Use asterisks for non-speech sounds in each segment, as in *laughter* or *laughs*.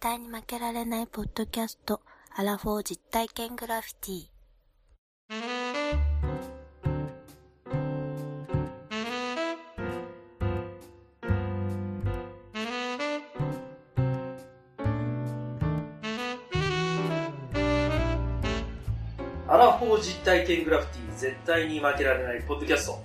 対に負けられないポッドキャスト、アラフォー実体験グラフィティ。アラフォー実体験グラフィティ絶対に負けられないポッドキャスト。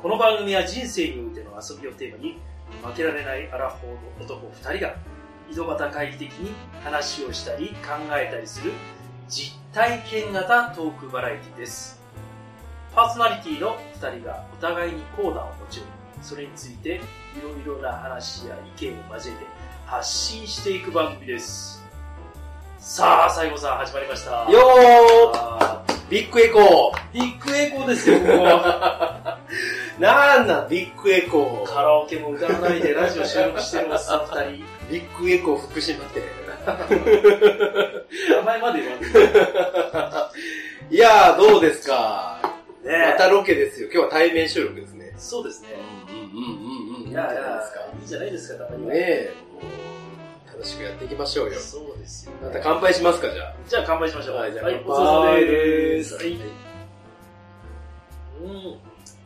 この番組は人生においての遊びをテーマに、負けられないアラフォーの男2人が、井戸端会議的に話をしたり考えたりする実体験型トークバラエティです。パーソナリティの2人がお互いにコーナーを持ち寄り、それについていろいろな話や意見を交えて発信していく番組です。さあ、西郷さん始まりました。よあービッグエコービッグエコーですよ、ここ *laughs* なんなんビッグエコカラオケも歌わないでラジオ収録してるおっさん二人。ー。ビッグエコー福島って。名前まで言わない。いやー、どうですか？ねまたロケですよ。今日は対面収録ですね。そうですね。うんうんうんうん。いやいやいいじゃないですか？いいじゃないですか、たまにはねえ、楽しくやっていきましょうよ。そうですよ。また乾杯しますか、じゃあ。じゃあ乾杯しましょう。はいじゃあはい、お乾杯疲れ様で。ですすはい。うん。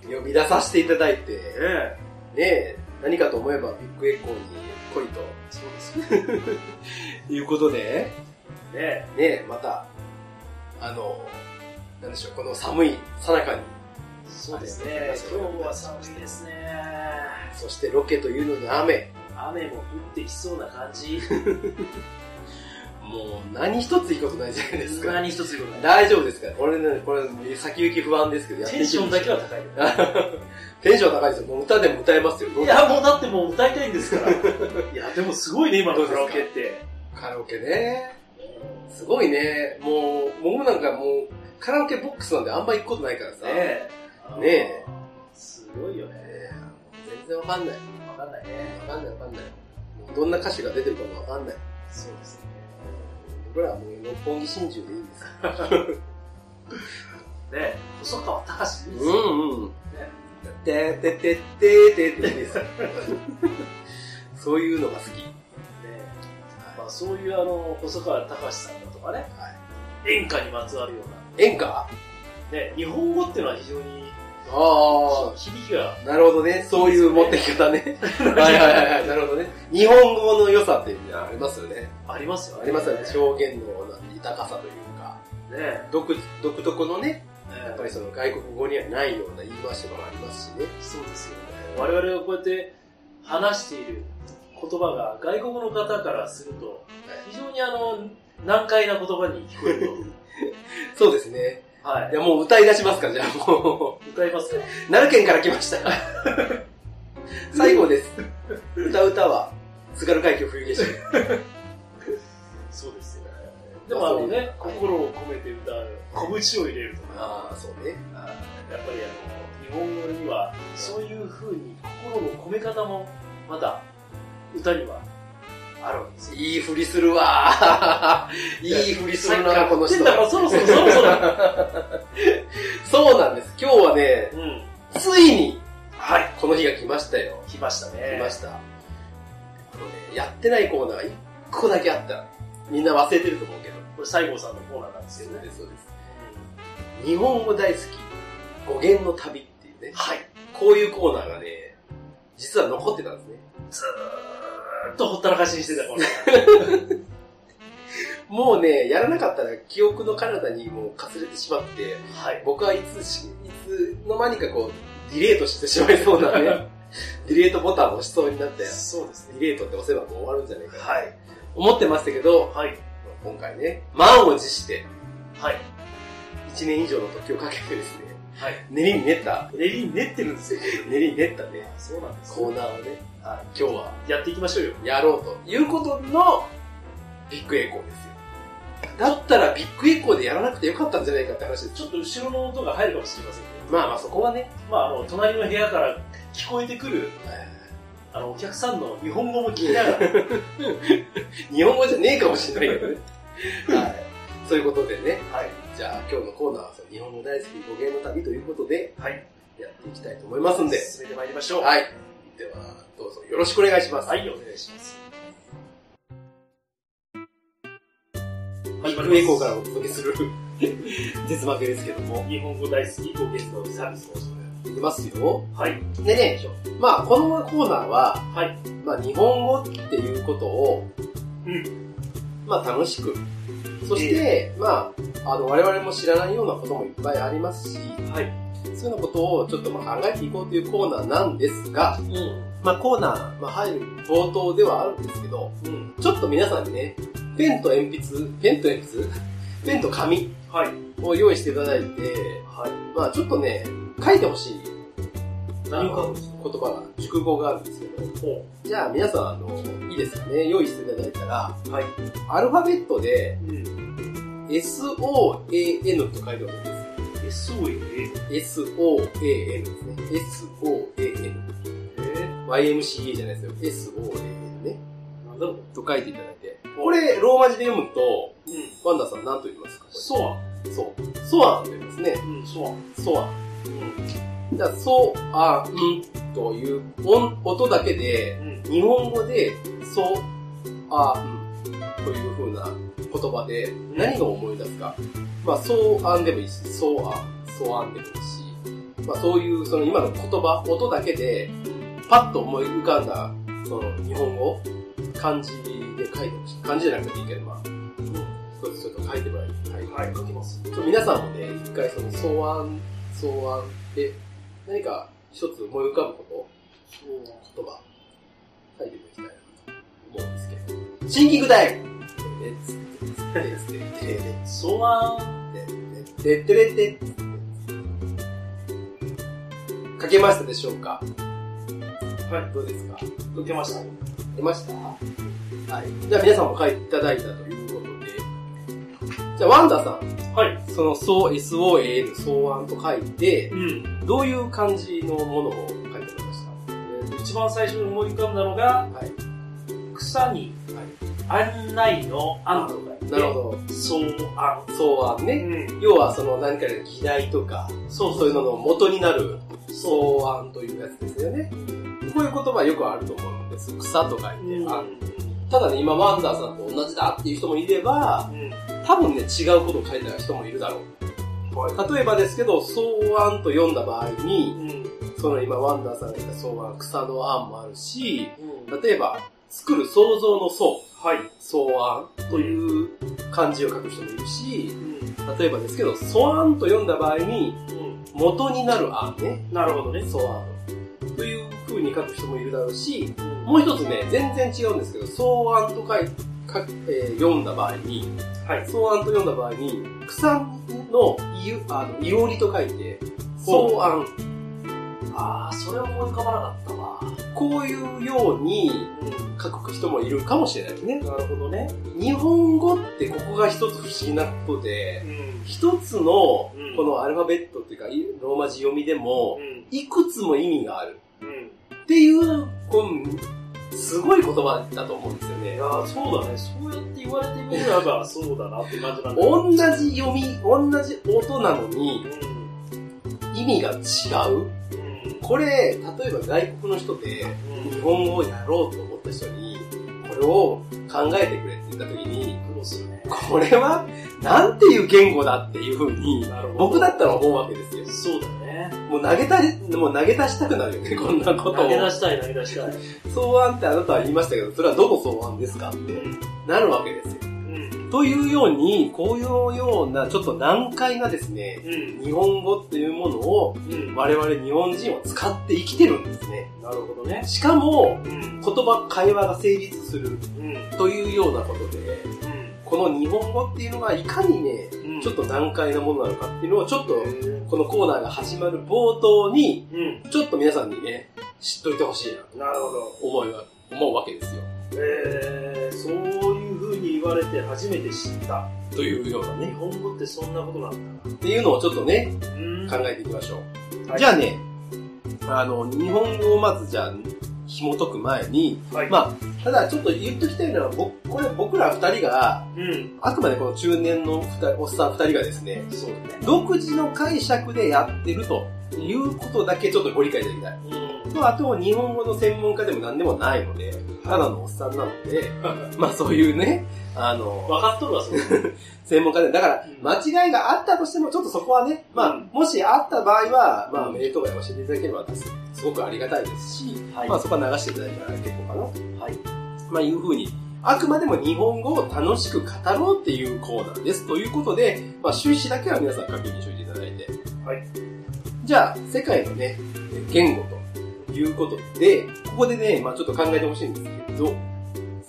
ね呼び出させていただいて、え。ねえ、何かと思えばビッグエコーに来いと。そうですよ。*laughs* いうことで、ねえ。ねえ、また、あの、なんでしょう、この寒いさなかに、そうですね。今日は寒いですね。そしてロケというのに雨。雨も降ってきそうな感じ。*laughs* もう何一ついいことないじゃないですか。何一つ言うことない。大丈夫ですかこれね、これ先行き不安ですけど、テンションだけは。は高い。*laughs* テンション高いですよ。もう歌でも歌えますよ。いや、もうだってもう歌いたいんですから。いや、でもすごいね、今のカラオケって。カラオケね。すごいね。もう、僕なんかもう、カラオケボックスなんであんま行くことないからさ。ねえ。ねえ。すごいよね。え全然わかんない。わかんないね。わかんないわかんない。どんな歌詞が出てるかもわかんない。そうですね。僕らはもう六本木真珠でいいんです *laughs* ねえ、細川隆です。うんうん。ねてててててててです。そういうのが好き。まあそういうあの、細川隆さんだとかね、演歌にまつわるよう演歌？ね、日本語っていうのは非常にあ。響きが、なるほどね。そういう持ってき方ね。はいはいはいはい。なるほどね。日本語の良さっていうのはありますよね。ありますよね。ありますよね。ね表現の豊かさというか。え。独独特のね、やっぱりねその外国語にはないような言い回しとかもありますしね。そうですよね。我々がこうやって話している言葉が外国の方からすると、非常にあの、難解な言葉に聞こえる *laughs* そうですね。と。はいい。やもう歌い出しますか、じゃあも歌いますか？う。奈良県から来ました。*laughs* 最後です。歌う歌は、津軽海峡冬景色。そうですよね。でもあのね、心を込めて歌う、拳を入れるとか、ああ、そうね。やっぱりあの、日本語には、そういう風に心の込め方も、また、歌にはあるわけですよ。いいふりするわ *laughs* ー。いいふりするな、この人そろそろそろそろ。*laughs* そうなんです。今日はね、うん。ついに、はい。この日が来ましたよ。来ましたね。来ました。あのね、やってないコーナーが一個だけあった。みんな忘れてると思うけど。これ、西郷さんのコーナーなんですけどね。そうです。日本語大好き、語源の旅っていうね、はい。こういうコーナーがね、実は残ってたんですね。ず *laughs* ーっとほったらかしにしてた。*laughs* もうね、やらなかったら記憶の彼方にもうかすれてしまって、はい。僕はいつし、いつの間にかこう、ディレートしてしまいそうなね、*laughs* デリートボタンを押しそうになって、そうですね。デリートって押せばもう終わるんじゃないかな、はい。思ってましたけど、はい。今回ね、満を持して、はい。1年以上の時をかけてですね、はい。練りに練った、練りに練ってるんですよ。練りに練ったね、そうなんですコーナーをね、は今日はやっていきましょうよ。やろうということのビッグエコーですよ。だったらビッグエコーでやらなくてよかったんじゃないかって話です。ちょっと後ろの音が入るかもしれませんけど。まあまあそこはね、まあ、あの、隣の部屋から聞こえてくる、あの、お客さんの日本語も聞きながら、*laughs* 日本語じゃねえかもしれないけどね。*laughs* はい。そういうことでね、はい。じゃあ今日のコーナーは日本語大好き語源の旅ということではい。やっていきたいと思いますんで、進めてまいりましょう。はい。では、どうぞよろしくお願いします。はい、お願いします。ビッグエコーからお届けする絶負けですけども。日本語大好き *laughs* 語源のサービスを。いきますよ。はい。でね、まあこのコーナーは、はい。まあ日本語っていうことを、うん。まあ楽しく、そして、まあ、あの、我々も知らないようなこともいっぱいありますし、はい。そういうようなことをちょっとまあ考えていこうというコーナーなんですが、うん。まあコーナー、まあ入る冒頭ではあるんですけど、うん。ちょっと皆さんにね、ペンと鉛筆、ペンと鉛筆？ペンと紙？はい。を用意していただいて、はい。まあちょっとね、書いてほしい。言葉が、熟語があるんですけど、ほじゃあ皆さん、あの、いいですかね、用意していただいたら、う。はい。アルファベットでうん。SOAN と書いてほしいんです。SOA。SOAN ですね。SOAN。え YMCA じゃないですよ。SOAN ね。ー、なんだろう。と書いていただいて。これ、ローマ字で読むと、うん。ワンダさん何と言いますか？ソア。そう。ソアンと言いますね。うん、ソア。ソアン。うん。じゃあ、ソアンという音音だけで、うん。日本語で、ソアンという言葉で何が思い出すか。まあ、ソアンでもいいし、ソアン、ソアンでもいいし、まあ、そういうその今の言葉、音だけで、パッと思い浮かんだ、その日本語、漢字で書いてほしい。漢字じゃなくていいけど、まあ、一つちょっと書いてもらいたい。はい、書きます。皆さんもね、一回その、草案、草案で、何か一つ思い浮かぶこと、言葉、書いていただきたいなと思うんですけど。シンキングタイムレッツ、レッツ、レッツ、レッツ、ソアレッツ、レッツ、レッツ、レッツ、書けましたでしょうかはい。どうですか書けました。出ましたはい。じゃあ皆さんも書いていただいたということで、じゃあワンダさん、はい。その、そう SOAN、草案と書いて、うん。どういう感じのものを書いてありました一番最初に思い浮かんだのが、はい。草にはい案内の案とかなるほど。そう案。草案ね。うん。要はその何かの議題とか、そうそういうのの元になるそ草案というやつですよね。こういう言葉よくあると思うんです。草と書いて、うん。案。ただね、今ワンダーさんと同じだっていう人もいれば、うん。多分ね、違うことを書いてた人もいるだろう。はい。例えばですけど、草案と読んだ場合に、うん。その今ワンダーさんが言った草案、草の案もあるし、うん。例えば、作る創造の創、はい。草案という漢字を書く人もいるしう、ん。例えばですけど、草案と読んだ場合に、うん。元になる案ね、なるほどね。草案という風に書く人もいるだろうし、うん。もう一つね、全然違うんですけど、草案と書い書えー読んだ場合に、はい。草案と読んだ場合に、草のいゆあのいおりと書いて、草案。ああ、それは思い浮かばなかったわ。こういうようにうん。書く人もいるかもしれないですね。なるほどね。日本語ってここが一つ不思議なことで、うん。一つのうんこのアルファベットっていうか、いローマ字読みでも、うん。いくつも意味があるうん。っていう、こうすごい言葉だと思うんですよねいや。ーそうだね。そうやって言われてみれば、*laughs* そうだなって感じなんだ同じ読み、同じ音なのにう意味が違う。これ、例えば外国の人で日本語をやろうと思った人に、これを考えてくれって言った時に、苦労するね。これはなんていう言語だっていう風に、なるほど。僕だったら思うわけですよ。そうだね。もう投げたり、もう投げ出したくなるよね、こんなことを。投げ出したい、投げ出したい。*laughs* 草案ってあなたは言いましたけど、それはどの草案ですかってうん。なるわけですよ。うん。というように、こういうようなちょっと難解なですね、うん。日本語っていうものをうん。我々日本人は使って生きてるんですね。なるほどね。しかも、うん。言葉、会話が成立するうん。というようなことで、この日本語っていうのがいかにね、うん。ちょっと難解なものなのかっていうのをちょっと、うん。このコーナーが始まる冒頭に、うん。ちょっと皆さんにね、知っといてほしいななるほど。と思いは、思うわけですよ。えー、そう言われて初めて知った。というような日ね。本語ってそんなことなんだな。っていうのをちょっとね、うん考えていきましょう。はいじゃあね、あの、日本語をまずじゃあ、紐解く前に、はい。まあ、ただちょっと言っときたいのは、僕、これ僕ら二人が、うん。あくまでこの中年のおっさん二人がですね、そうだね。独自の解釈でやってるということだけちょっとご理解いただきたい。うん。と、あと、日本語の専門家でも何でもないので、ただのおっさんなので、*laughs* まあそういうね、あの、分かっとるわ、それ。*laughs* 専門家で、だからうん、間違いがあったとしても、ちょっとそこはね、まあうん、もしあった場合は、まあ、うんメールとかで教えていただければ、すごくありがたいですし、はいまあそこは流していただいたら結構かなと。はい。まあいうふうに、あくまでも日本語を楽しく語ろうっていうコーナーです。ということで、まあ趣旨だけは皆さん確認しておいていただいて。はい。じゃあ、世界のね、言語ということで、ここでね、まあちょっと考えてほしいんですけど、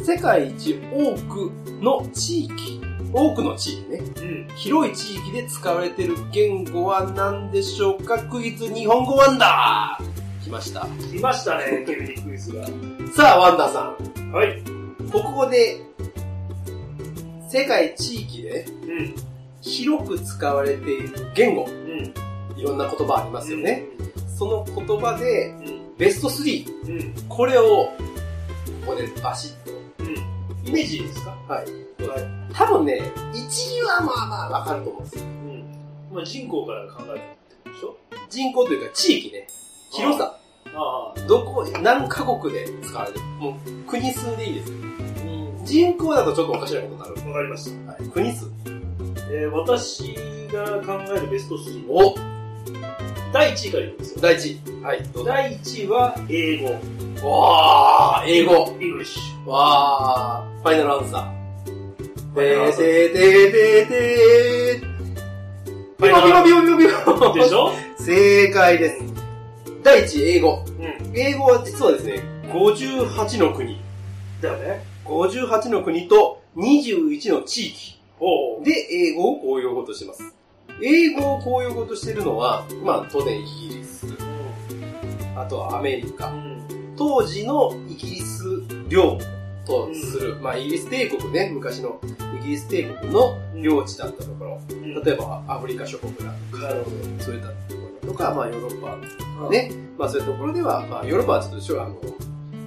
世界一多くの地域、多くの地域ね、うん。広い地域で使われている言語は何でしょうか？クイズ日本語ワンダー来ました。来ましたね、ケビニクイズが。さあ、ワンダーさん。はい。ここで、世界地域でうん。広く使われている言語、うん。いろんな言葉ありますよね。その言葉で、うん。ベスト3、うん。これを、ここでバシッと。うん。イメージいいですか？はい。はい。多分ね、1位はまあまあわかると思うんですよ。うん。まあ人口から考えてってことでしょ？人口というか地域ね。広さ。ああ。どこ、何カ国で使われてる？もう国数でいいですよ。うん。人口だとちょっとおかしなことになる。わかりました。はい、国数。えー、私が考えるベスト3。お第1位からいきますよ。第1位。はい。第1位は英語。わー、英語。イングリッシュ。わー、ファイナルアンサー。ファイナルアンサーてーてーてー。ビボビボビボビボビボでしょ？正解です。第1位、英語。うん。英語は実はですね、58の国。だよね。58の国と21の地域。で英語を公用語としてます。英語を公用語としているのは、まあ当然イギリス、あとはアメリカ、うん。当時のイギリス領とする、まあイギリス帝国ね、昔のイギリス帝国の領地だったところ、うん。例えばアフリカ諸国だとか、そういったところとか、まあヨーロッパね、まあそういうところでは、まあヨーロッパはちょっとあの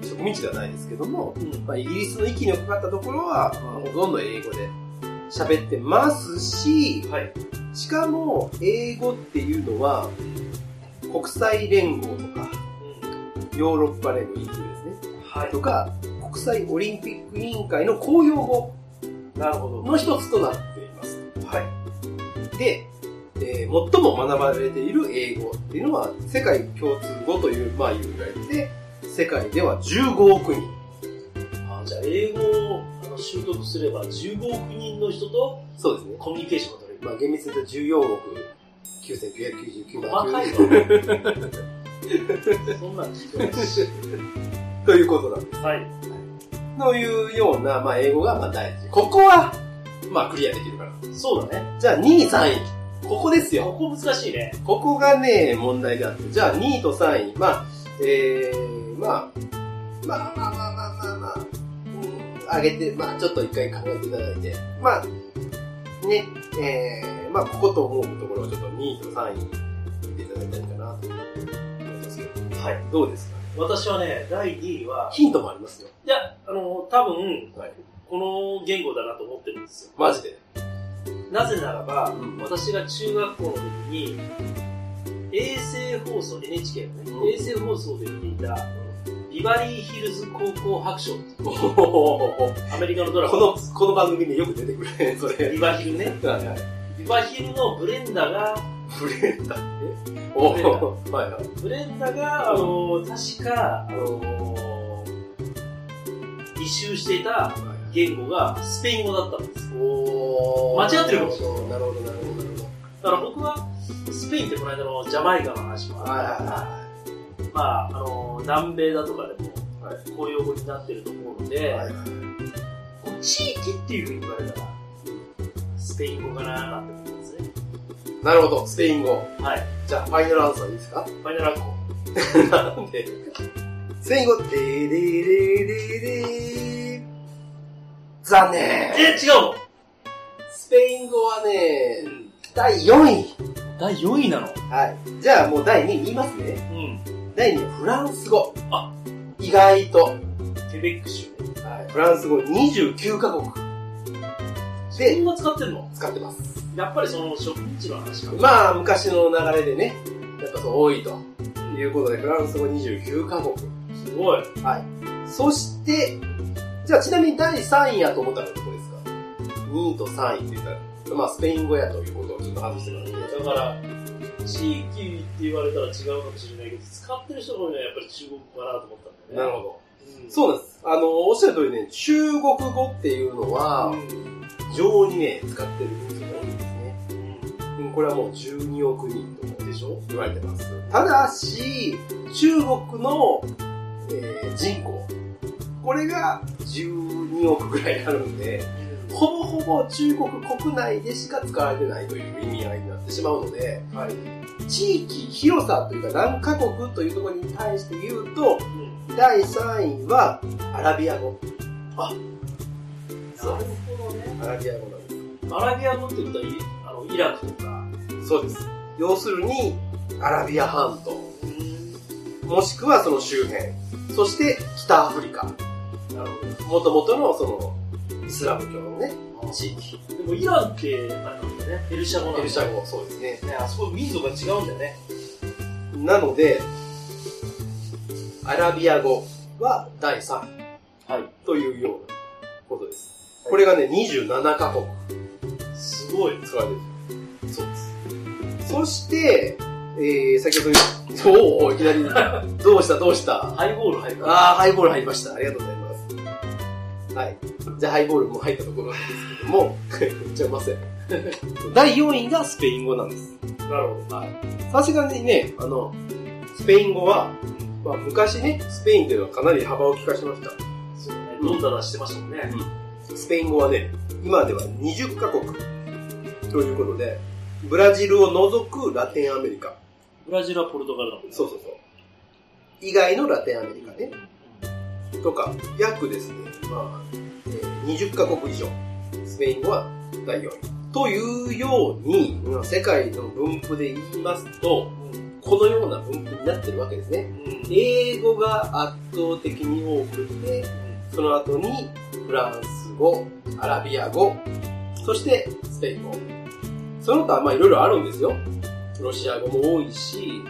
植民地ではないですけども、うん。まあイギリスの息のかかったところは、まあほとんど英語で喋ってますし、はい。しかも英語っていうのは、国際連合とか、ヨーロッパ連合 EU ですね。はい。とか、国際オリンピック委員会の公用語なるほど。の一つとなっています。はい。で、えー最も学ばれている英語っていうのは、世界共通語という、まあ、言われて、世界では15億人。あじゃあ、英語をあの習得すれば15億人の人とそうですね。コミュニケーション。まあ、厳密に言うと14億9999万。細かいわ。*laughs* そんなん聞いてないし。ということなんです。はい。というような、まあ、英語がまあ大事。ここは、まあ、クリアできるから。そうだね。じゃあ、2位、3位。ここですよ。ここ難しいね。ここがね、問題であって。じゃあ、2位と3位。まあ、えー、まあ、まあまあまあまあまあまあ、うん、上げて、まあ、ちょっと一回考えていただいて。まあ、ね、えー、まあ、ここと思うところをちょっと2位と3位見ていただいたいかなと思いますけど。はい。どうですか？私はね、第2位は、ヒントもありますよ。いや、あの、多分、はい。この言語だなと思ってるんですよ。マジで？なぜならば、うん私が中学校の時に、衛星放送、NHK のね、うん衛星放送で見ていた、ビバリーヒルズ高校白書アメリカのドラマ。の、この番組でよく出てくるね、それ。ビバヒルね。はいはい。ビバヒルのブレンダが、ブレンダブレンダーはいはい。ブレンダが、あの、確か、あの、履修していた言語がスペイン語だったんです。お間違ってるかもしれないなるほど、なるほど、なるほだから僕は、スペインってこの間のジャマイカの話もど。はいあったから、はまあ、あの、南米だとかでもはい公用語になってると思うので、いはい。地域っていうふうに言われたら、スペイン語かなーなんて思うんですね。なるほど、スペイン語。はい。じゃあ、ファイナルアンサーいいですか？ファイナルアンコなんで、スペイン語、で？ーでーでーでーで？ー残念え、違うの？スペイン語はね、第4位。第4位なの？はい。じゃあもう第2位言いますね。うん。第2位はフランス語。あ意外と。ケベック州ね。はい。フランス語29カ国そでんな使ってんの？使ってます。やっぱりその植民地の話か。まあ、昔の流れでね、やっぱそう多いということで、フランス語29カ国。すごい。はい。そして、じゃあちなみに第3位やと思ったらどこですか ?2 位と3位って言ったら、まあスペイン語やということをちょっと外してますね。だから、地域って言われたら違うかもしれないけど、使ってる人が多いのはやっぱり中国語かなと思ったんだよね。なるほど。うんそうなんです。あの、おっしゃる通りね、中国語っていうのは、非常にね、使ってる人が多いんですね。うんこれはもう12億人とでしょ？言われてます。ただし、中国の、えー人口、これが12億ぐらいあるんで、ほぼほぼ中国国内でしか使われてないという意味合いになってしまうので、はい。地域、広さというか何カ国というところに対して言うと、うん第3位はアラビア語。あ、そうなるほどね。アラビア語なんです。アラビア語ってことはイあのイラクとか、そうです。要するに、アラビア半島、うん、もしくはその周辺、そして北アフリカ、なるもともとのその、イスラム教のね。地域。でもイランって、あれなんだよね、ペルシャ語なんだペルシャ語、そうですね。ね、あそこ民族が違うんだよね。なので、アラビア語は第3位はい。というようなことです。これがね、27カ国すごい。使われてる。そうです。そして、えー、先ほど言った、おおいきなり、*laughs* どうしたどうした？ハイボール入るあー、ハイボール入りました。ありがとうございます。はい。じゃあ、ハイボールも入ったところなんですけども、言っちゃいません。*laughs* 第4位がスペイン語なんです。なるほど。はい。さすがにね、あの、スペイン語は、まあ、昔ね、スペインっていうのはかなり幅を利かしました。そうね。どんだらしてましたもんね。スペイン語はね、今では20カ国ということで、ブラジルを除くラテンアメリカ。ブラジルはポルトガルだもんね。そうそうそう。以外のラテンアメリカね。とか、約ですね、まあ、えー20カ国以上。スペイン語は第4位。というように、まあ世界の分布で言いますと、このような分布になってるわけですね。うん。うん。英語が圧倒的に多くて、その後にフランス語、アラビア語、そしてスペイン語。その他はまあいろいろあるんですよ。ロシア語も多いし、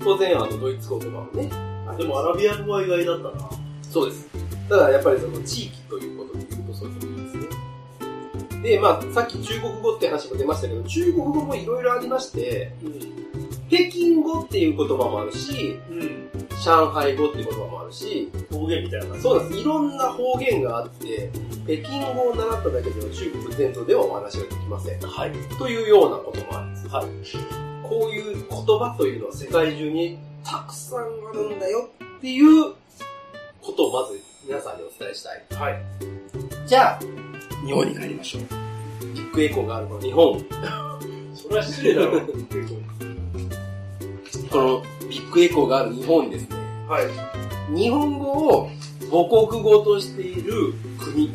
当然あのドイツ語とかもね。でもアラビア語は意外だったな。そうです。ただやっぱりその地域ということで言うとそうですね。で、まあさっき中国語って話も出ましたけど、中国語もいろいろありまして、うん。北京語っていう言葉もあるし、うん。上海語っていう言葉もあるし、方言みたいな。そうなんです。いろんな方言があって、北京語を習っただけでは中国全土ではお話ができません。はい。というようなこともあるんです。はい。こういう言葉というのは世界中にたくさんあるんだよっていうことをまず皆さんにお伝えしたい。はい。じゃあ、日本に帰りましょう。ビッグエコーがあるこの日本。*laughs* それは失礼だろ。このビッグエコーがある日本にですね、はい。日本語を母国語としている国。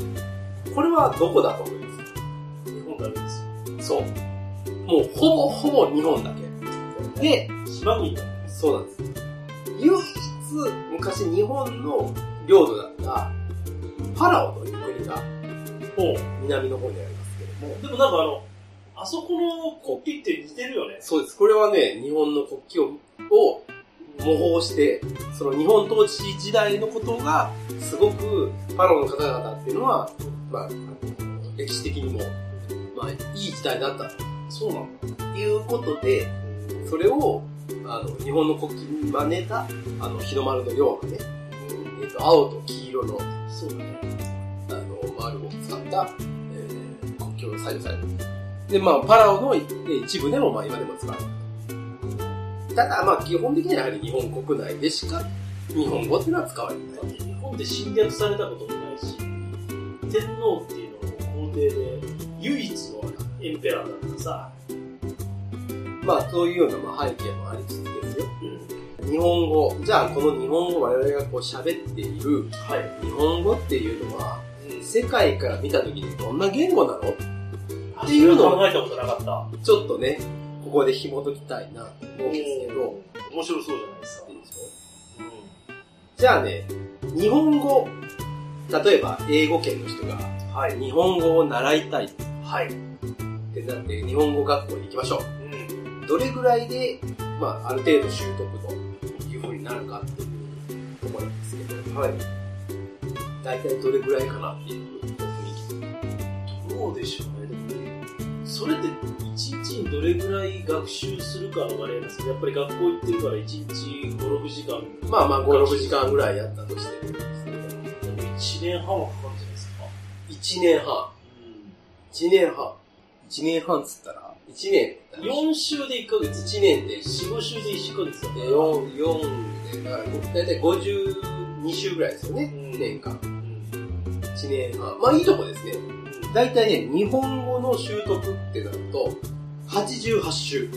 これはどこだと思います？か日本だけですそう。もうほぼほぼ日本だけ。で、よ。島国だ。そうなんです。唯一昔日本の領土だったパラオという国が。南の方にありますけども、でもなんかあの、あそこの国旗って似てるよね。そうです。これはね、日本の国旗をを模倣して、その日本統治時代のことが、すごくパラオの方々っていうのは、まあ、歴史的にも、まあ、いい時代だったそうなんだ。ということで、それを、あの、日本の国旗に真似た、あの、日の丸のようなね、えっ、と、青と黄色の、そうだね。あの、丸を使った、えー国境が採用される。で、まあ、パラオの一部でも、まあ、今でも使われる。ただ、まあ、基本的にはやはり日本国内でしか、日本語っていうのは使われてない。日本で侵略されたこともないし、天皇っていうのも皇帝で唯一のエンペラーだからさ、まあ、そういうような、まあ、背景もありつつですよ。うん。日本語。じゃあ、この日本語、我々がこう喋っているはい。日本語っていうのは、世界から見たときにどんな言語なの？あっていうのをそれは考えたことなかった。ちょっとね、ここで紐解きたいなと思うんですけど、面白そうじゃないですか。いいでしょじゃあね、日本語、例えば英語圏の人がはい。日本語を習いたいっはい。てなって日本語学校に行きましょうん。う。どれぐらいで、まあ、ある程度習得度、かっていうところなんですけど、はい。大体どれぐらいかなっていう雰囲気。どうでしょうね。それって一日にどれぐらい学習するかの割合なんですけど、やっぱり学校行ってるから一日5、6時間。まあまあ5、6時間ぐらいやったとしてるんですけど、でも1年半はかかるんじゃないですか？1年半。1年半。1年半っつったら、1年。4週で1ヶ月。1年で4、5週で1ヶ月だから。4、4で、だから大体52週ぐらいですよね、うん年間。うん1年半。まあいいとこですね。大体ね、日本語の習得ってなると、88週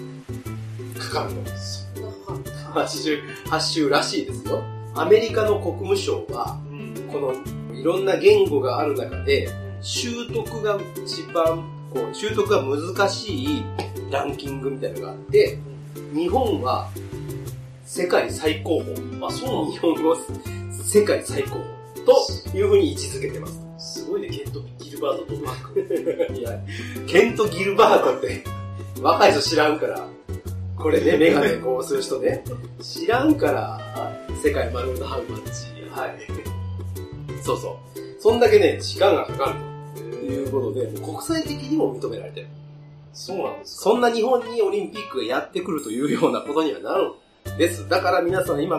かかるの。そんなかかった。88週らしいですよ。アメリカの国務省は、うん。このいろんな言語がある中で、習得が一番、こう、習得が難しいランキングみたいなのがあって、日本は世界最高峰。あ、そう日本語世界最高峰というふうに位置づけてます。だ。すごいね、ケント・ギルバートとマック。*laughs* いや、ケント・ギルバートって、若い人知らんから、これね、メガネこうする人ね、知らんから、世界丸のハウマッチ。はい。そうそう。そんだけね、時間がかかるということで、もう国際的にも認められてる。そうなんですか？そんな日本にオリンピックがやってくるというようなことにはなるんです。だから皆さん今、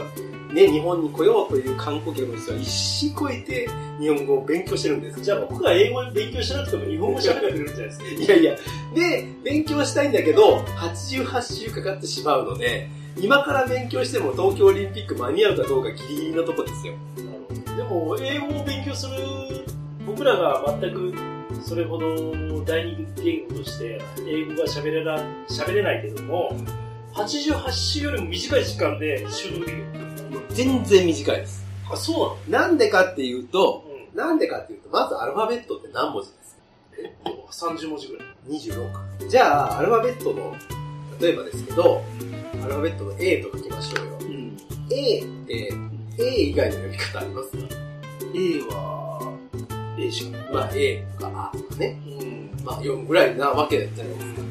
ね、日本に来ようという観光客の人は一死超えて日本語を勉強してるんです。じゃあ僕が英語勉強しなくても日本語喋ってくれるんじゃないですか？いやいや、で、勉強したいんだけど、88週かかってしまうので、今から勉強しても東京オリンピック間に合うかどうかギリギリのとこですよ。でも、英語を勉強する、僕らが全くそれほど第二言語として英語が喋れな喋れないけども、88週よりも短い時間で習得できる。全然短いです。あ、そうなんでかっていうと、なのなんでかっていうと、まずアルファベットって何文字です？かうん。30文字ぐらい。26。じゃあ、アルファベットの、例えばですけど、アルファベットの A と書きましょうよ。うん。A って、A 以外の読み方あります？か A は、A し。まあ A とか A とかね。うん。まあ読むぐらいなわけじゃないですか。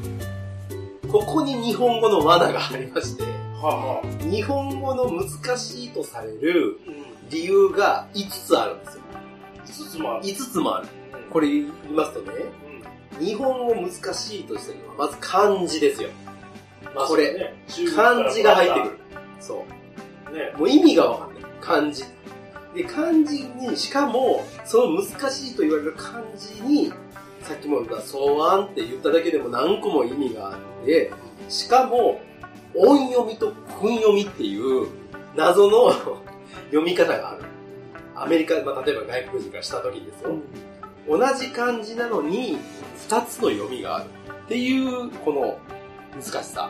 ここに日本語の罠がありまして、はあ、はあ。日本語の難しいとされるうん。理由が5つあるんですよ。5つもある。5つもある。うんこれ言いますとね、うん。日本語難しいとしてるのはまず漢字ですよ。まあ、これね、漢字が入ってくる。そう。ね。もう意味がわかんない。漢字。で、漢字に、しかも、その難しいと言われる漢字に、さっきも言った、草案って言っただけでも何個も意味があって、しかも、音読みと訓読みっていう謎の *laughs* 読み方がある。アメリカ、まあ、例えば外国人からした時ですよ。同じ漢字なのに、二つの読みがある。っていう、この難しさ。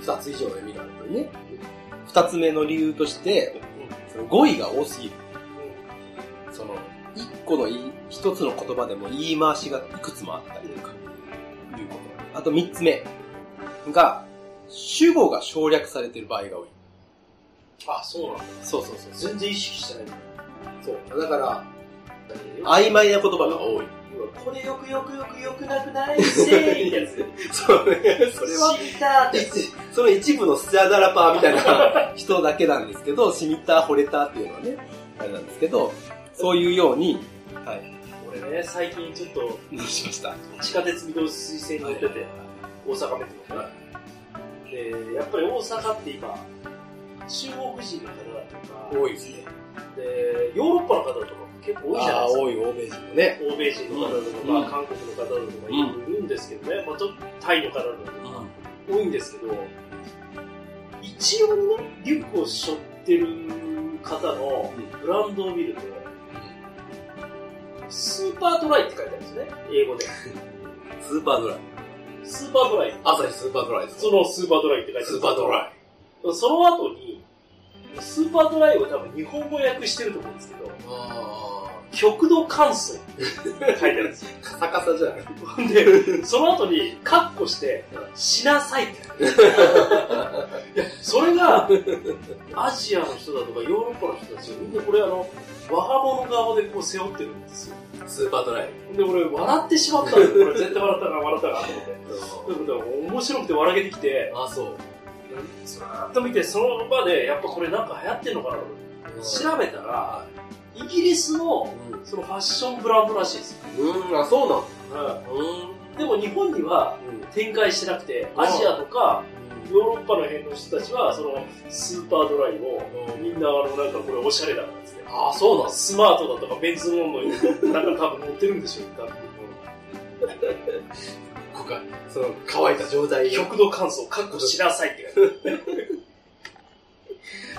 二つ以上の読みがあるというね。二つ目の理由として、語彙が多すぎる。その、一個の一つの言葉でも言い回しがいくつもあったりとか、いうこと。あと三つ目が、主語が省略されている場合が多い。あ、そうなんだ。そうそうそう。全然意識してない。そう。だから、曖昧な言葉が多い。これよくよくよくよくなくない？せーいってやつ。そうね。それは、知ったってその一部のスチャダラパーみたいな人だけなんですけど、しみった、惚れたっていうのはね、あれなんですけど、そういうように、はい、俺ね、最近ちょっとどうしました。*laughs* 地下鉄御堂水線に乗ってて、大阪メトロね。で、やっぱり大阪って今、中国人の方だとか、多いですね。で、ヨーロッパの方とかも結構多いじゃないですか。多い欧米人もね。欧米人の方だとか、うんまあ、韓国の方だとかいるんですけどね、まあ、タイの方だとか多いんですけど、一応ね、リュックを背負ってる方のブランドを見ると、スーパードライって書いてあるんですね、英語で。*laughs* スーパードライ。スーパードライ。アサヒスーパードライです。そのスーパードライって書いてある。スーパードライ。その後に、スーパードライを多分日本語訳してると思うんですけど、あ極度乾燥って書いてあるんですよ。ー。カサカサじゃない。ほんで、その後に、カッコして、しなさいって書いてある。*laughs* いやそれが、アジアの人だとかヨーロッパの人たちがみんなこれあの、若者側でこう背負ってるんですよ。スーパードライ。で、俺笑ってしまったんですよ。*laughs* これ絶対笑ったな、笑ったなと思って。面白くて笑けてきて、あ、そう。ずーっと見て、その場で、やっぱこれなんか流行ってんのかなと思って調べたら、イギリスの、そのファッションブランドらしいですよ。うん。うん、あ、そうなんだ。うん。でも日本にはうん。展開してなくて、アジアとか、ヨーロッパの辺の人たちは、その、スーパードライを、みんな、あの、なんかこれおしゃれだからですね。あ、そうなんだ。スマートだとか、ベンツモンドに、なんか多分乗ってるんでしょう、多分。ここが、その、乾いた状態よ。極度乾燥、確保しなさいって *laughs*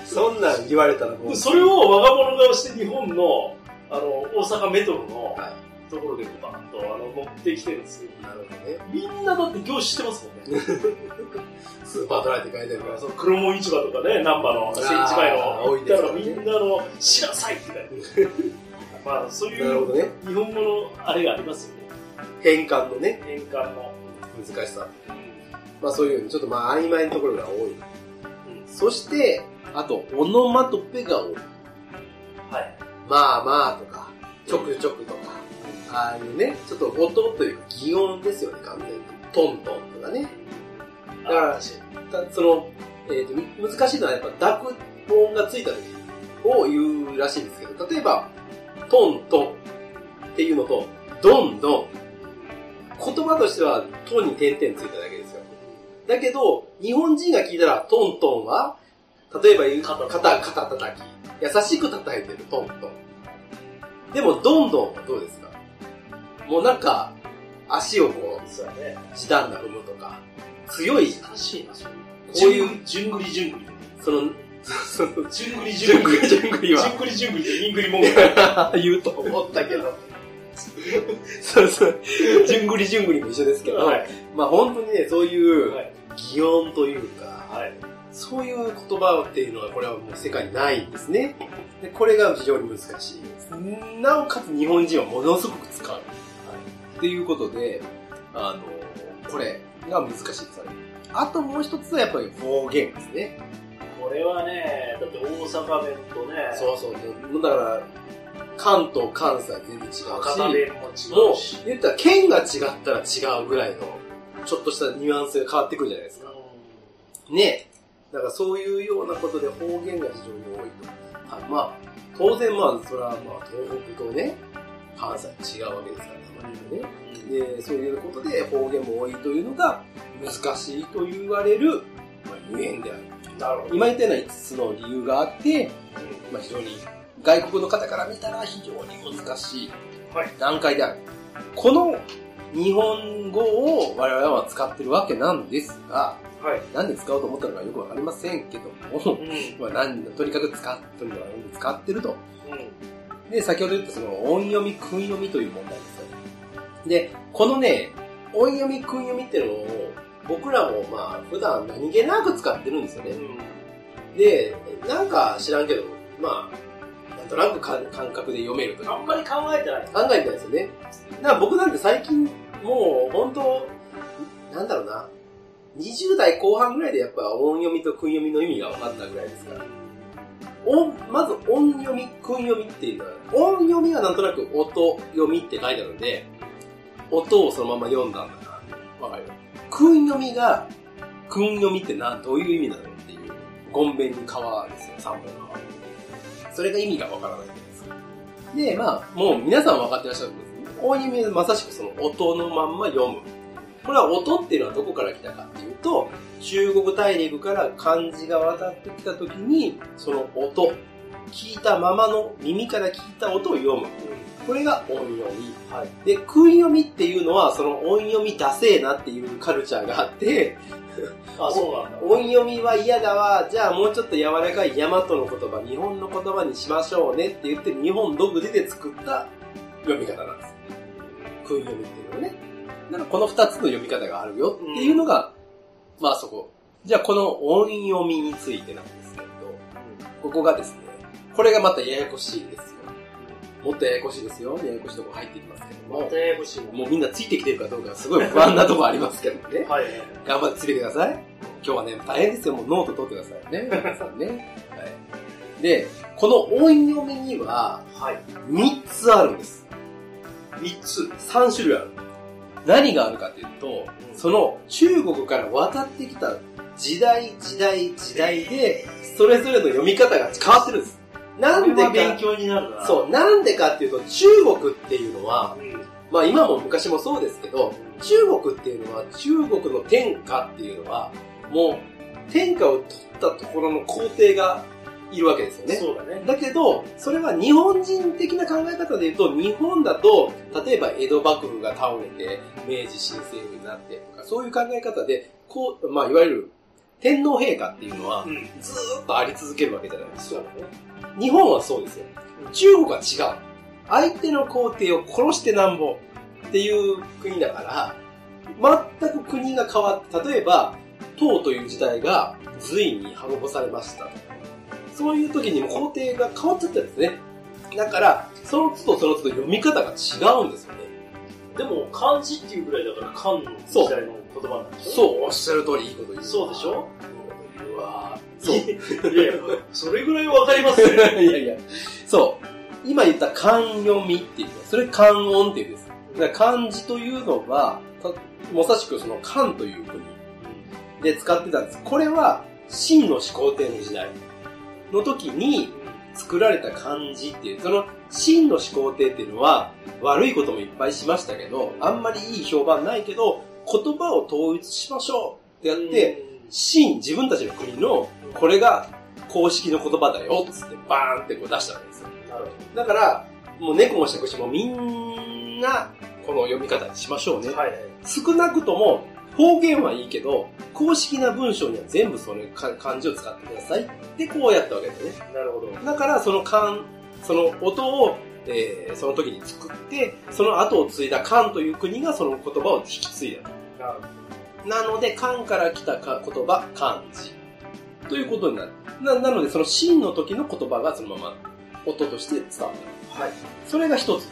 そんなん言われたらもう。それを我が物顔して日本の、あの、大阪メトロのはところでバーンと、あの、持ってきてるんですよ。い。なるほどね。みんなだって業種知ってますもんね。*laughs* スーパードライって書いてあるから。その黒門市場とかね、難波の、千市前の、あー多い行ったですからみんなあの、しなさいって書いてある。*laughs* まあ、そういうなるほどね。日本語のあれがありますよね。変換のね、変換の。難しさ。まあそういう、ちょっとまあ曖昧なところが多い。うんそして、あと、オノマトペが多い。はい。まあまあとか、ちょくちょくとか、ああいうね、ちょっと音というか擬音ですよね、完全に。トントンとかね。だからその、えっ、と、難しいのはやっぱ濁音がついた時を言うらしいんですけど、例えば、トントンっていうのと、ドンドン。言葉としては、トンに点々ついただけですよ。だけど、日本人が聞いたら、トントンは、例えば言う、肩肩、肩叩き。優しく叩いてる、トントン。でも、どんどんはどうですか？もうなんか、足をこそうだね。う、時短な踏むとか、強い、難しいな、それ。こういう、じゅんぐりじゅんぐり。その、*laughs* その、じゅんぐりじゅんぐりじゅんぐりはじゅんぐりじゅんぐりで、にんぐりもんぐり。言うと思ったけど。そうそう。じゅんぐりじゅんぐりも一緒ですけど、はい。まあ本当にね、そういうはい。擬音というか、はい。そういう言葉っていうのはこれはもう世界にないんですね。で、これが非常に難しい。なおかつ日本人はものすごく使う。っていうことで、あの、これが難しいですよね。あともう一つはやっぱり方言ですね。これはね、だって大阪弁とね、そうそう。もうだから、関東、関西全然違うし、博多弁もも違うし。う、言ったら県が違ったら違うぐらいの、ちょっとしたニュアンスが変わってくるじゃないですか。ねだからそういうようなことで方言が非常に多いと。はい、まあ、当然まあ、それはまあ、東北とね、関西違うわけですから、たまにはね。で、そういうことで方言も多いというのが難しいと言われる、まあ、ゆえんである。なるほど。今言ったような5つの理由があって、まあ、非常に外国の方から見たら非常に難しいはい段階である。この日本語を我々は使ってるわけなんですが、はい。なんで使おうと思ったのかよくわかりませんけども、うん。まあ、なんとにかく使っとるのは使ってると。うん。で、先ほど言ったその音読み、訓読みという問題ですよ。で、このね、音読み、訓読みっていうのを僕らもまあ普段何気なく使ってるんですよね。で、なんか知らんけど、まあ、となく感感覚で読めるとかあんまり考えてない。考えてないですよね。だから僕なんて最近、もう本当、なんだろうな、20代後半ぐらいでやっぱ音読みと訓読みの意味が分かったぐらいですから。音まず音読み、訓読みっていうのは、音読みはなんとなく音読みって書いてあるんで、音をそのまま読んだんだな。わかる？訓読みが、訓読みってなんどういう意味なのっていう、ゴンベンに川ですよ、三本の川。それが意味がわからないじゃないですか。で、まあ、もう皆さん分かってらっしゃるんですけど、音読みはまさしくその音のまんま読む。これは音っていうのはどこから来たかっていうと、中国大陸から漢字が渡ってきた時に、その音、聞いたままの耳から聞いた音を読むという。これが音読み。はい。で、訓読みっていうのは、その音読みダセえなっていうカルチャーがあって、あ、そうなんだ。音読みは嫌だわ、じゃあもうちょっと柔らかい大和の言葉、日本の言葉にしましょうねって言って、日本独自で作った読み方なんです。訓読みっていうのはね。だからこの二つの読み方があるよっていうのが、まあそこ。じゃあこの音読みについてなんですけれど、ここがですね、これがまたややこしいんですよ。もっとややこしいですよ。ややこしいとこ入ってきますけどもまた。ややこしいもうみんなついてきてるかどうかすごい不安なとこありますけどね。はい。頑張ってついてください。今日はね、大変ですよ。もうノート取ってくださいね。*laughs* 皆さんね。はい。で、この音読みにははい。3つあるんです。三つ。3種類ある。何があるかというと、その中国から渡ってきた時代、時代、時代で、それぞれの読み方が変わってるんです。なんでこれは勉か、強になるな。そう、なんでかっていうと、中国っていうのは、うん。まあ今も昔もそうですけど、中国っていうのは、中国の天下っていうのは、もう、天下を取ったところの皇帝がいるわけですよね。そうだね。だけど、それは日本人的な考え方で言うと、日本だと、例えば江戸幕府が倒れて、明治新政府になってとか、そういう考え方で、こう、まあいわゆる天皇陛下っていうのはう、ん。ずーっとあり続けるわけじゃないですか。そうだね。日本はそうですよ。中国は違う。相手の皇帝を殺してなんぼっていう国だから、全く国が変わって、例えば、唐という時代が隋に滅ぼされましたと。そういう時にも皇帝が変わっちゃったんですね。だから、その都度その都度読み方が違うんですよね。でも、漢字っていうぐらいだから、漢の時代の言葉なんでしょ？そう、おっしゃる通りいいこと言う。そうでしょ？そう。いやいや、それぐらいわかりますよ。*laughs* いやいや、そう。今言った漢読みっていうそれ漢音っていうんです。だから漢字というのは、たまさしくその漢という国で使ってたんです。これは、秦の始皇帝の時代の時に作られた漢字っていう、その秦の始皇帝っていうのは、悪いこともいっぱいしましたけど、あんまりいい評判ないけど、言葉を統一しましょうってやって、秦、自分たちの国の、これが公式の言葉だよ、つってバーンってこう出したわけですよ。なるほだから、もう猫もしゃくしもみんな、この読み方にしましょうねど。。はいはい。少なくとも、方言はいいけど、公式な文章には全部それか漢字を使ってくださいってこうやったわけですね。なるほど。だからその漢、その音を、えーその時に作って、その後を継いだ漢という国がその言葉を引き継いだと。なるなので、漢から来たか言葉、漢字。ということになる。ななので、その真の時の言葉がそのまま音として伝わる。はい。それが一つ。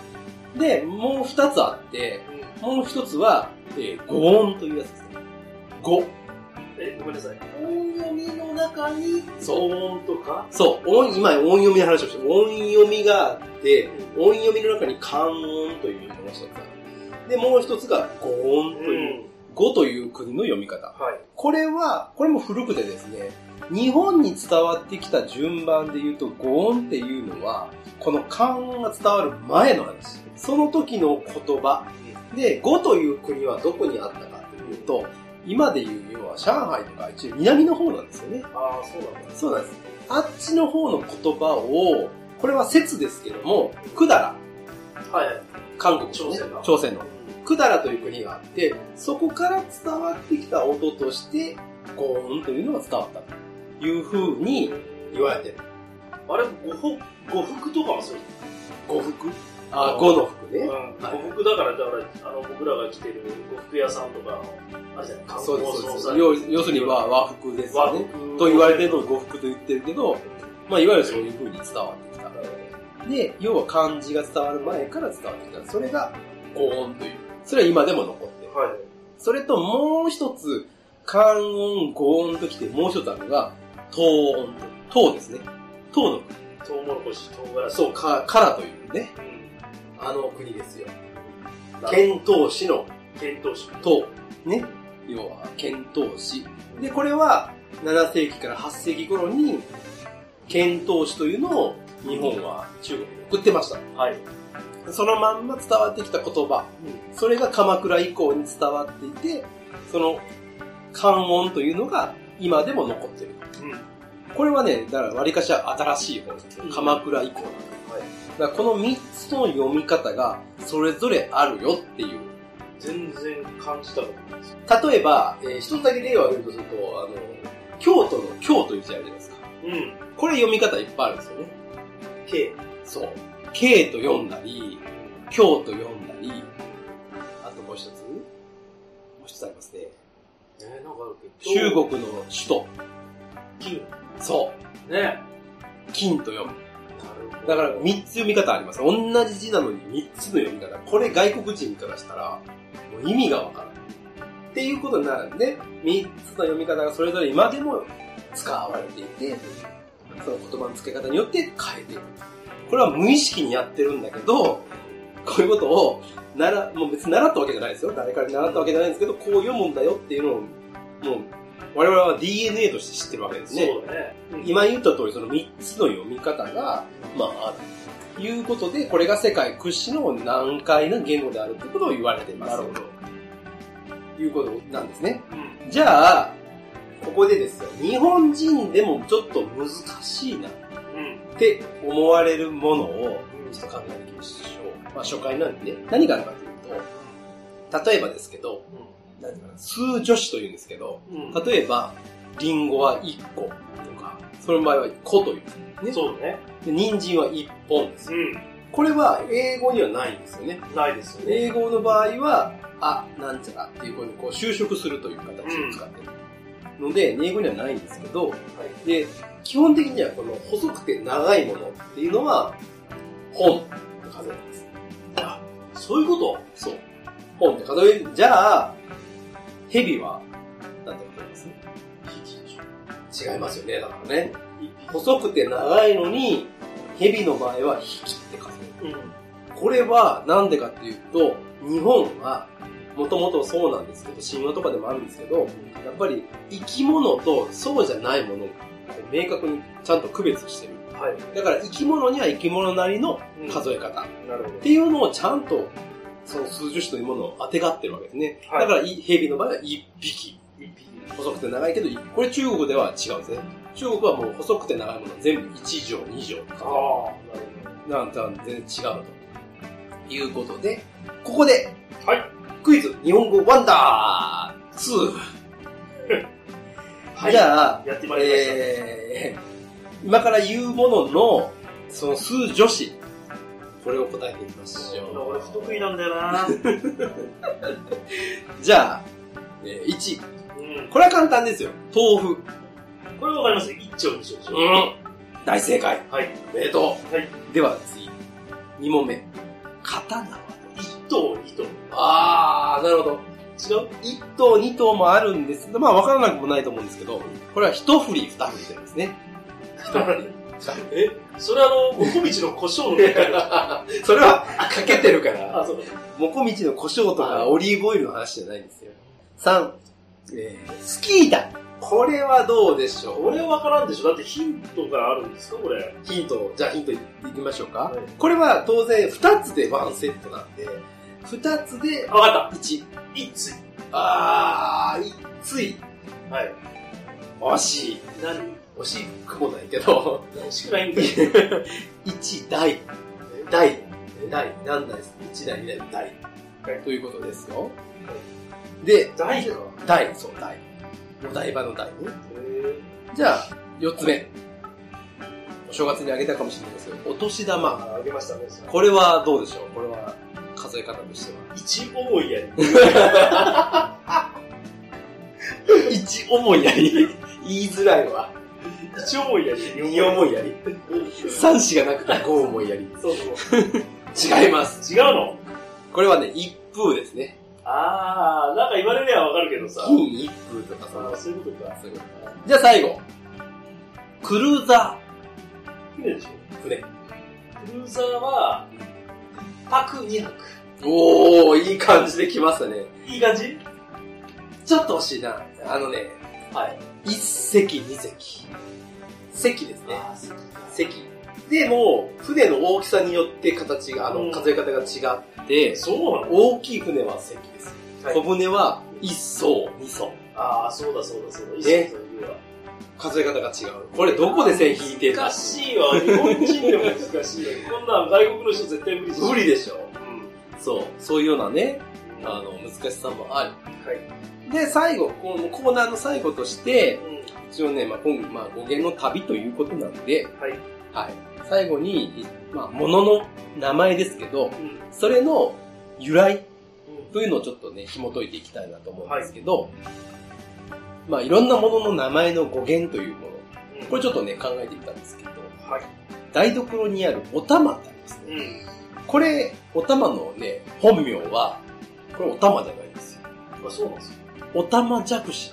で、もう二つあって、もう一つは、えー、語音というやつですね。語。え、ごめんなさい。音読みの中に、そう。騒音とか？そう。音、今音読みの話をして、音読みがあって、音読みの中に漢音というのが一つある。で、もう一つが語音という、語という国の読み方。はい。これは、これも古くてですね、日本に伝わってきた順番で言うと、語音っていうのは、この漢音が伝わる前の話。その時の言葉。で、語という国はどこにあったかというと、今でいう要は上海とか一応南の方なんですよね。ああ、そうなんだ。そうなんです。あっちの方の言葉を、これは説ですけども、百済、はいはい。韓国のね、朝鮮の朝鮮の。百済という国があって、そこから伝わってきた音として、ゴーンというのが伝わったというふうに言われてる。あれ、呉服、呉服とかもそう呉服あ、呉の服ね。うん。はい呉服だから、だから、あの、僕らが着てる呉服屋さんとかの、あれじゃない、観光です、そうです。総裁要要するに和和服ですね。服。と言われてるのを呉服と言ってるけど、まあ、いわゆるそういうふうに伝わってきた。で、要は漢字が伝わる前から伝わってきた。それが、語音という。それは今でも残ってる。はい。それともう一つ、漢音、語音ときてもう一つあるのが、東音と。東ですね。東の国。トウモロコシ、唐辛子。そう、か、からというね、うん。あの国ですよ。な遣唐使の遣唐使。唐。ね。要は、遣唐使。で、これは、7世紀から8世紀頃に、遣唐使というのを日本は中国に送ってました。はい。そのまんま伝わってきた言葉。それが鎌倉以降に伝わっていて、その漢音というのが今でも残ってる。うん。これはね、だから割かしは新しい方ですうん鎌倉以降なんです。はい。だからこの3つの読み方がそれぞれあるよっていう。全然感じたことないです。例えば、えー一つだけ例を挙げるとすると、あの、京都の京という字あるじゃないですか。うん。これ読み方いっぱいあるんですよね。K。そう。京と読んだり、京と読んだり、あともう一つ？もう一つありますね。ねなんかあるけど。中国の首都。金。そう。ね金と読む。だから3つ読み方あります。同じ字なのに3つの読み方。これ外国人からしたら、もう意味がわからない。っていうことになるんで、3つの読み方がそれぞれ今でも使われていて、その言葉の付け方によって変えている。これは無意識にやってるんだけど、こういうことを、なら、もう別に習ったわけじゃないですよ。誰からに習ったわけじゃないんですけど、こう読むんだよっていうのを、もう我々は DNA として知ってるわけですね。そうだね。今言った通り、その3つの読み方が、まあ、ある。ということで、これが世界屈指の難解な言語であるということを言われています。なるほど。ということなんですね。うん。じゃあ、ここでですよ、日本人でもちょっと難しいなうん。って思われるものを、ちょっと考えていきましょう。まあ、初回なんでね、何があるかというと、例えばですけど、何ていうかな数助詞というんですけど、うん。例えば、リンゴは1個とか、その場合は個という。ね、そうだね。で人参は1本です。うん。これは英語にはないんですよね。ないですよね。英語の場合は、あ、なんちゃらっていうふうにこう修飾するという形を使ってる。ので、英語にはないんですけど、で、基本的にはこの細くて長いものっていうのは、本って数えます。あ、そういうこと？そう。本って数える。じゃあ、蛇は、なんてことですね？違いますよね、だからね。細くて長いのに、蛇の場合は引きって数える。うん。これはなんでかっていうと、日本は、もともとそうなんですけど、神話とかでもあるんですけど、やっぱり生き物とそうじゃないものを明確にちゃんと区別してる。はい。だから生き物には生き物なりの数え方っなるほど。ていうのをちゃんと、その数十種というものを当てがってるわけですね。はいだからい蛇の場合は一匹。一匹。細くて長いけど、一これ中国では違うんですね。中国はもう細くて長いもの全部1畳、2畳。ああ、なるなんとは全然違うと。いうことで、ここで、はい。クイズ、日本語ワンダー 2! はいじゃあ、やってまいりました。えー、今から言うものの、その数助詞、これを答えてみましょ俺不得意なんだよなう。*laughs* じゃあ、えー、1。うん。これは簡単ですよ。豆腐。これわかります？一丁二丁でしょん。大正解。はい。おめでとう。はい。では次。2問目。刀は一頭二頭。あー、なるほど。違う1頭、2頭もあるんですけど、まあ分からなくもないと思うんですけど、これは一振り、二振りというんですね。一振り。*laughs* え？それあの、もこみちの胡椒の *laughs* それは、かけてるから、あ、そうだ。もこみちの胡椒とかオリーブオイルの話じゃないんですよ。3、えー、スキー板。これはどうでしょう？俺はわからんでしょ？だってヒントがあるんですか？これ。ヒント、じゃあヒントいきましょうか。はいこれは当然2つでワンセットなんで、2つであ、わかっ1。た。一つ。あー、いつい。はい。惜しい。何？惜しくもないけど、惜しくないんだよ。*laughs* 1台。台。台。何台です ?1 台、2台、台。はいということですよ。で、大か。台、そう、台。お台場の台ね。へじゃあ、4つ目。お正月にあげたかもしれないですけど、お年玉。あ、あげましたね。これはどうでしょう？これは数え方としては。一思いやり。*laughs* 一思いやり。言いづらいわ。一思いやり。二思いやり。三子がなくて五思いやり。そうそう。違います。違うの？これはね、一風ですね。あー、なんか言われりゃわかるけどさ。金一風とかそのあーそういうことか。そういうことじゃあ最後。クルーザ船でしょ？ー。船。クルーザーは、泊2泊。おー、いい感じで来ましたね。いい感じ？ちょっと惜しいな。あのね、はい。一隻二隻。隻ですね。あ隻。でも、船の大きさによって形が、あの、うん数え方が違って、そうなの？大きい船は隻です。はい小船は一艘、二艘。ああ、そうだそうだそうだ。いいねそういうわ数え方が違う。これどこで線引いてんだ難しいわ。日本人でも難しいよ。こんなん外国の人絶対無理でしょ。無理でしょ。うん。そう。そういうようなね、ああの、難しさもある。はい。で、最後、このコーナーの最後として、うん。一応ね、まあ、今まあ、語源の旅ということなんで、はい。はい。最後に、いまあ、物の名前ですけど、うん。それの由来うんというのをちょっとね、紐解いていきたいなと思うんですけど、まあ、いろんなものの名前の語源というもの、これちょっとね、考えてみたんですけど、はい。台所にあるお玉ってありますね。うん。これ、お玉のね、本名は、これお玉じゃないんですよ。あ、そうなんですよ。お玉弱視。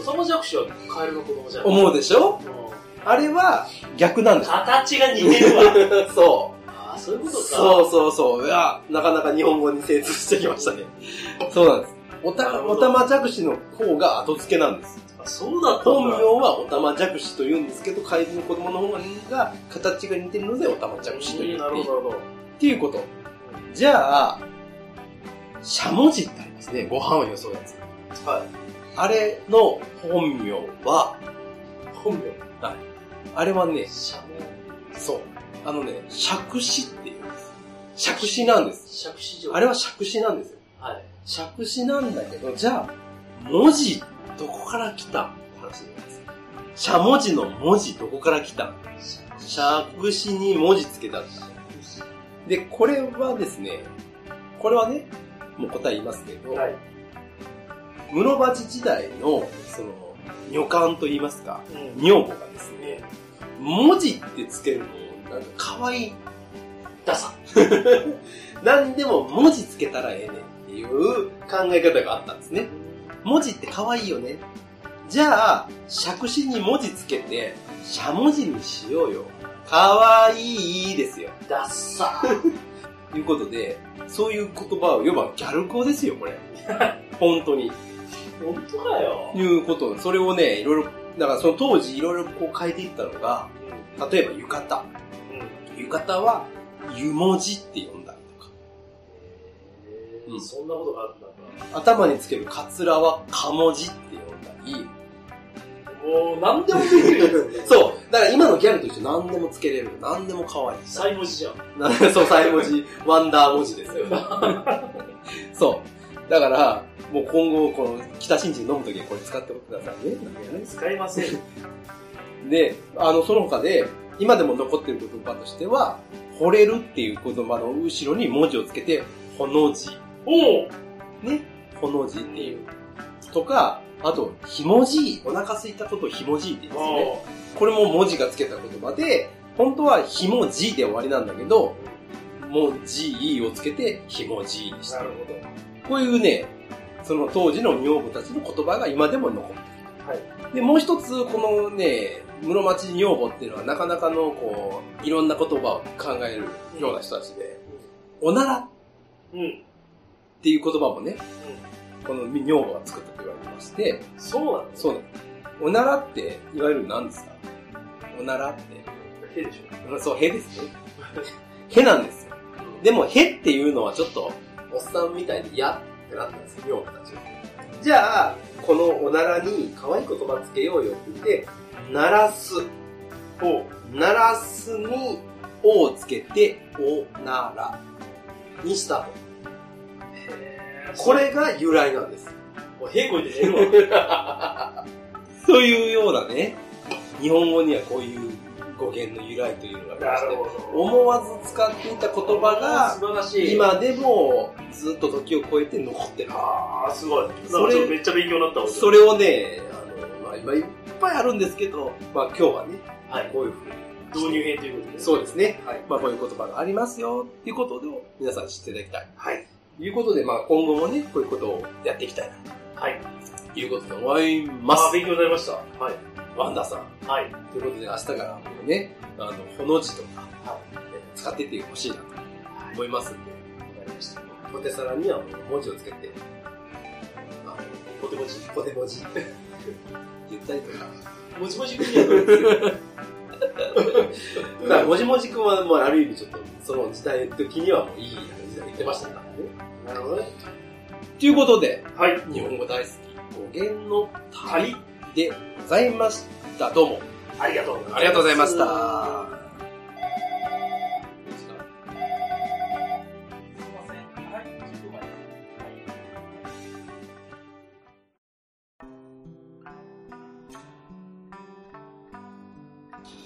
おさまじゃくしはカエルの子供じゃん。思うでしょ？うんあれは逆なんですよ。形が似てるわ。*laughs* そう。ああ、そういうことか。そうそうそう。いや、なかなか日本語に精通してきましたね。そうなんです。おた、おたまじゃくしの方が後付けなんです。あそうだったん本だ。名はおたまじゃくしと言うんですけど、怪人の子供の方が形が似てるのでおたまじゃくしといる。なるほど。っていうこと。じゃあ、しゃもじってありますね。ご飯をよそうやつ。はい。あれの本名は、本名。あれはね、シャモ。そう。あのね、尺子っていうんです。尺子なんです。釈子城。あれは尺子なんですよ。はい。尺子なんだけど、じゃあ、文字、どこから来た？って話なんです。しゃもじの文字、どこから来た？尺子に文字つけたんだ。で、これはですね、これはね、もう答え言いますけど、はい。室町時代の、その、女官と言いますか、うん。女房がですね、文字ってつけるの、なんか可愛い。ダサ。*laughs* 何でも文字つけたらええねんっていう考え方があったんですね。文字って可愛いよね。じゃあ、尺子に文字つけて、しゃもじにしようよ。可愛いですよ。ダッサ。と *laughs* いうことで、そういう言葉を、要はギャル語ですよ、これ。*laughs* 本当に。本当かよ。いうこと。それをね、いろいろ、だからその当時いろいろこう変えていったのが、例えば浴衣。うん。浴衣は、湯文字って呼んだりとか。うんそんなことがあったんだ。頭につけるカツラはかもじって呼んだり。もう、何でもできるね。*laughs* そう。だから今のギャルと一緒何でもつけれる。何でも可愛い。サイ文字じゃん。な *laughs* そう、サイ文字、ワンダー文字ですよ。*laughs* そう。だから、もう今後、この、北新地飲むときはこれ使ってくださいね使いません。で、あの、その他で、今でも残ってる言葉としては、惚れるっていう言葉の後ろに文字をつけて、ほの字。おおね。ほの字っていう。とか、あと、ひもじい。お腹空いたことをひもじいって言うんですね。これも文字がつけた言葉で、本当はひもじで終わりなんだけど、もじをつけてひもじにしたな。るこういうね、その当時の女房たちの言葉が今でも残ってほど。はい。る。で、もう一つ、このね、室町女房っていうのはなかなかの、こう、いろんな言葉を考えるような人たちで、おならうん。うん。っていう言葉もね、この女房が作ったと言われてまして、そうなんです。そうなんです。おならって、いわゆる何ですか？おならって、へでしょ。うんそう、へですね。へなんですよ。でも、へっていうのはちょっと、おっさんみたいに嫌ってなったんですよ、女房たちは。じゃあ、このおならに可愛い言葉つけようよって言って、鳴らす。お鳴らすに、おをつけて、おならにしたと。へこれが由来なんです。もう、へこいて寝るわ。*laughs* というようなね、日本語にはこういう語源の由来というのがありまして。思わず使っていた言葉が、素晴らしい。今でもずっと時を超えて残ってる。ああ、すごい。それめっちゃ勉強になったわ。それをね、あの、まあ、今いっぱいあるんですけど、まあ今日はね、はい。こういうふうに。導入編ということで。そうですね。はい。まあこういう言葉がありますよっていうことを皆さん知っていただきたい。はい。ということで、まあ今後もね、こういうことをやっていきたいな、はい。ということで思いますあ。勉強になりました。はい。ワンダーさん。はい。ということで明日からもね、あの、ほの字とか、はえ使っていってほしいなと思いますんで、わかりました。ポテサラにはもう文字をつけて、あポテモチ。の、ポテ文字って *laughs* 言ったりとか。もちもちくんやるんですよ。*laughs* *laughs* だから、もじもじくんは、まあ、ある意味ちょっと、その時代の時にはもういい感じで言ってましたからね。なるほどね。ということで、はい。日本語大好き、語源の旅でございました。どうも。ありがとうございます。ありがとうございました。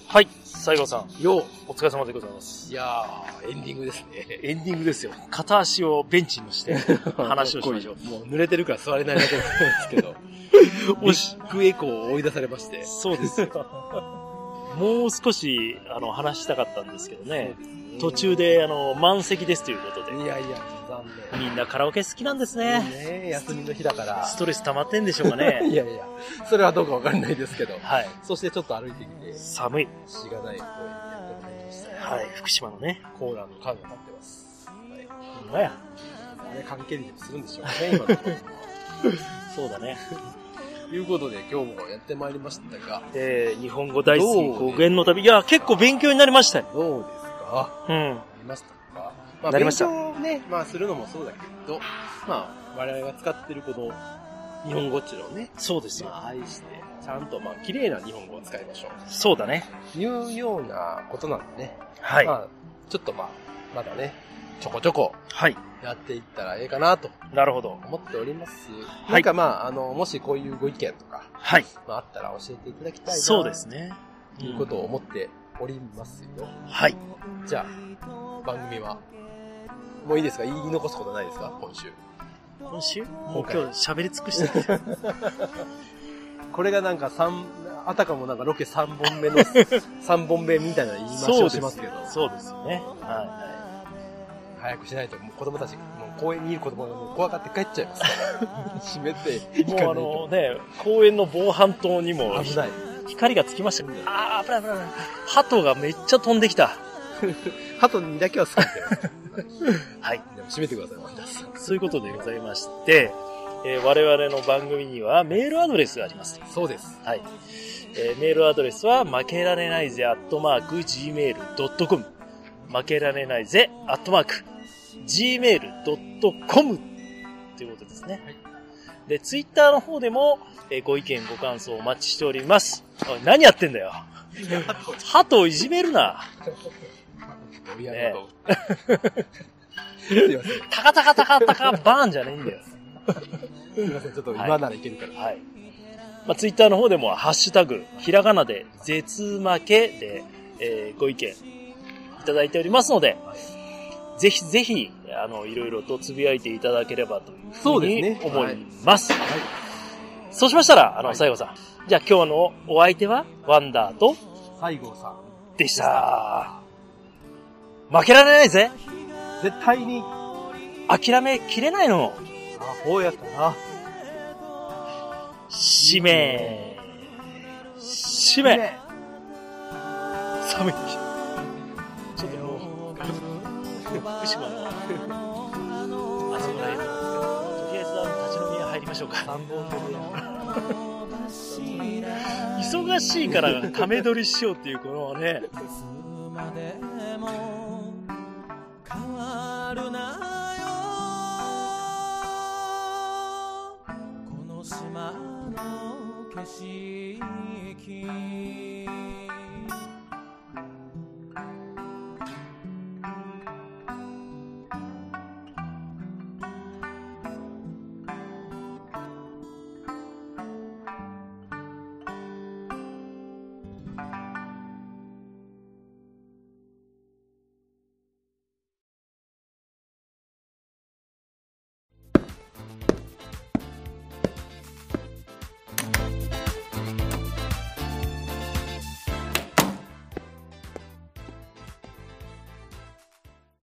はい。西郷さん、よお疲れ様でございますい。やー、エンディングですね。*laughs* エンディングですよ。片足をベンチに乗して *laughs* 話をしましょう。もう濡れてるから座れないだけなんですけど、*laughs* ビッグエコーを追い出されまして。そうですよ。もう少し、あの、話したかったんですけどね。途中で、あの、満席ですということで。いやいや、残みんなカラオケ好きなんです念。ね。ね休みの日だから。ストレス溜まってんでしょうかね。*laughs* いやいや、それはどうかわかんないですけど。はい。そしてちょっと歩いてきて、寒い。しがない公園にやってまいりました。はい。福島のね。コーラの缶が立ってます。はい。ほんまや。あれ関係にもするんでしょうね、今の。*laughs* そうだね。ということで今日もやってまいりましたが、えー、日本語大好き語源の旅。いや、結構勉強になりましたよ。どうですか？うん。なりましたか？まあ、なりました勉強ね、まあするのもそうだけど、まあ、我々が使ってるこの日本語っちゅうのをね、そうですよ。まあ愛して、ちゃんとまあ綺麗な日本語を使いましょう。そうだね。いうようなことなんでね。はい。まあ、ちょっとまあ、まだね、ちょこちょこはい。やっていったらええかなとなるほど。思っております。いなんかまあ、あの、もしこういうご意見とか、はい。まああったら教えていただきたいな。そうですね。ということを思っておりますよ。はい。じゃあ、番組は、もういいですか？言い残すことないですか？今週。今週？もう今日喋り尽くして。*laughs* これがなんか三、あたかもなんかロケ3本目の、*laughs* 3本目みたいな言い回しをしますけど、そうですよね。は早くしないともう子供たち、もう公園にいる子供がもう怖がって帰っちゃいます。*laughs* 閉めてもうあのと。ね、公園の防犯灯にも危ない。光がつきましたよ。あー、危ない危ない。鳩がめっちゃ飛んできた。鳩にだけは好きで *laughs* はい。でも閉めてください、マリダス。そういうことでございまして、えー我々の番組にはメールアドレスがあります。そうです。はい。えーメールアドレスは、負けられないぜ、アットマーク、gmail.com。負けられないぜ、アットマーク、gmail.com。ということですね。で、ツイッターの方でも、えーご意見、ご感想お待ちしております。おい、何やってんだよ。鳩をいじめるな。*laughs* 親のこと。*laughs* すいません。タカタカタカタカバーンじゃねえんだよ。すいません。ちょっと今ならいけるから。はい。まあ、ツイッターの方でも、ハッシュタグ、ひらがなで、絶負けで、えーご意見いただいておりますので、ぜひぜひ、あの、いろいろとつぶやいていただければというふそうですね思います。そうしましたら、あの、はい西郷さん。じゃあ今日のお相手は、ワンダーと、西郷さん。でした。負けられないぜ。絶対に、諦めきれないの。アホやったな。使命使命寒い。ちょっともう、福島の、あそこら辺なんとりあえずあの、立ち飲み屋入りましょうか。3本目で。忙しいから、ため撮りしようっていう、このね、わるなよ。この島の景色。